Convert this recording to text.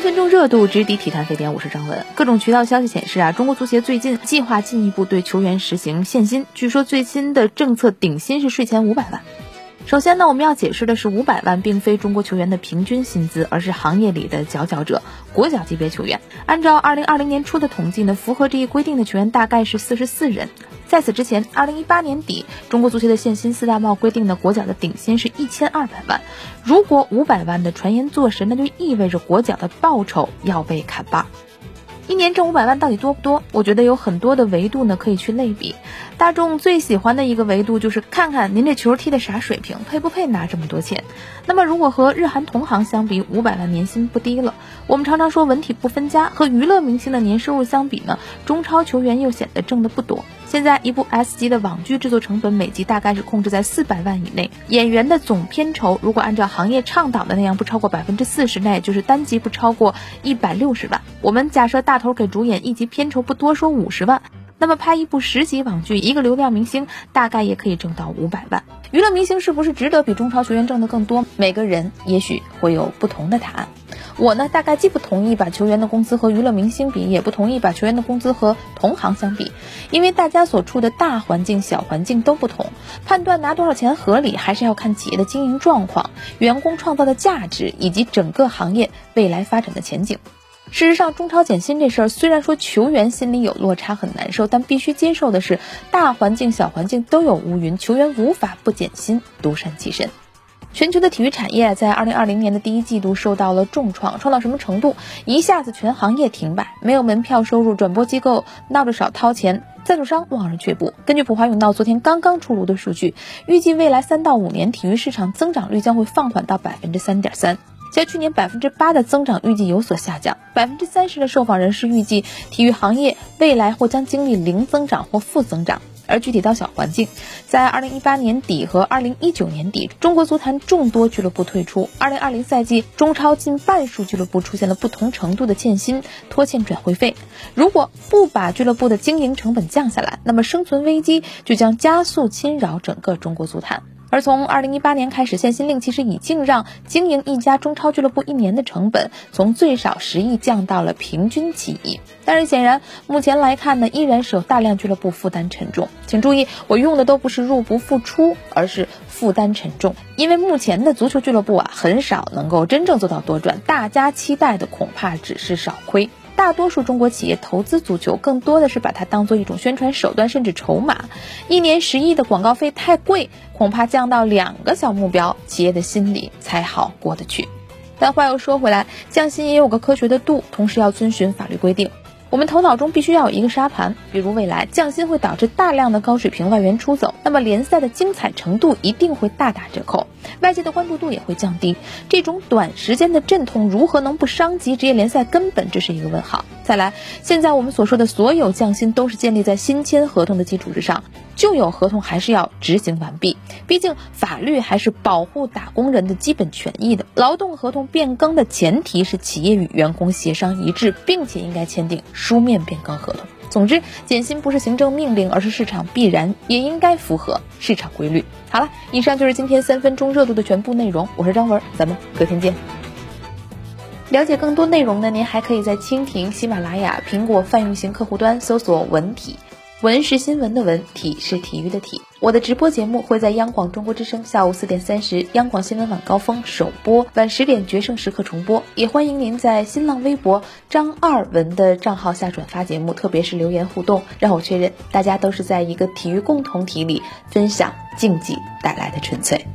分钟热度直抵体坛沸点，我是张文。各种渠道消息显示啊，中国足协最近计划进一步对球员实行限薪，据说最新的政策顶薪是税前五百万。首先呢，我们要解释的是，五百万并非中国球员的平均薪资，而是行业里的佼佼者——国脚级别球员。按照二零二零年初的统计呢，符合这一规定的球员大概是四十四人。在此之前，二零一八年底，中国足协的限薪四大帽规定的国脚的顶薪是一千二百万。如果五百万的传言坐实，那就意味着国脚的报酬要被砍半。一年挣五百万到底多不多？我觉得有很多的维度呢，可以去类比。大众最喜欢的一个维度就是看看您这球踢的啥水平，配不配拿这么多钱。那么如果和日韩同行相比，五百万年薪不低了。我们常常说文体不分家，和娱乐明星的年收入相比呢，中超球员又显得挣的不多。现在一部 S 级的网剧制作成本每集大概是控制在四百万以内，演员的总片酬如果按照行业倡导的那样不超过百分之四十，那也就是单集不超过一百六十万。我们假设大头给主演一集片酬不多说五十万，那么拍一部十集网剧，一个流量明星大概也可以挣到五百万。娱乐明星是不是值得比中超球员挣得更多？每个人也许会有不同的答案。我呢，大概既不同意把球员的工资和娱乐明星比，也不同意把球员的工资和同行相比，因为大家所处的大环境、小环境都不同，判断拿多少钱合理，还是要看企业的经营状况、员工创造的价值以及整个行业未来发展的前景。事实上，中超减薪这事儿，虽然说球员心里有落差很难受，但必须接受的是，大环境、小环境都有乌云，球员无法不减薪，独善其身。全球的体育产业在二零二零年的第一季度受到了重创，创到什么程度？一下子全行业停摆，没有门票收入，转播机构闹着少掏钱，赞助商望而却步。根据普华永道昨天刚刚出炉的数据，预计未来三到五年体育市场增长率将会放缓到百分之三点三，较去年百分之八的增长预计有所下降。百分之三十的受访人士预计体育行业未来或将经历零增长或负增长。而具体到小环境，在二零一八年底和二零一九年底，中国足坛众多俱乐部退出。二零二零赛季，中超近半数俱乐部出现了不同程度的欠薪、拖欠转会费。如果不把俱乐部的经营成本降下来，那么生存危机就将加速侵扰整个中国足坛。而从二零一八年开始，限薪令其实已经让经营一家中超俱乐部一年的成本从最少十亿降到了平均几亿。但是显然，目前来看呢，依然是有大量俱乐部负担沉重。请注意，我用的都不是入不敷出，而是负担沉重。因为目前的足球俱乐部啊，很少能够真正做到多赚，大家期待的恐怕只是少亏。大多数中国企业投资足球，更多的是把它当做一种宣传手段，甚至筹码。一年十亿的广告费太贵，恐怕降到两个小目标，企业的心里才好过得去。但话又说回来，降薪也有个科学的度，同时要遵循法律规定。我们头脑中必须要有一个沙盘，比如未来降薪会导致大量的高水平外援出走，那么联赛的精彩程度一定会大打折扣，外界的关注度也会降低。这种短时间的阵痛如何能不伤及职业联赛根本？这是一个问号。再来，现在我们所说的所有降薪都是建立在新签合同的基础之上，旧有合同还是要执行完毕。毕竟法律还是保护打工人的基本权益的。劳动合同变更的前提是企业与员工协商一致，并且应该签订书面变更合同。总之，减薪不是行政命令，而是市场必然，也应该符合市场规律。好了，以上就是今天三分钟热度的全部内容。我是张文，咱们隔天见。了解更多内容呢，您还可以在蜻蜓、喜马拉雅、苹果泛用型客户端搜索“文体”，文是新闻的文，体是体育的体。我的直播节目会在央广中国之声下午四点三十、央广新闻晚高峰首播，晚十点决胜时刻重播。也欢迎您在新浪微博张二文的账号下转发节目，特别是留言互动，让我确认大家都是在一个体育共同体里分享竞技带来的纯粹。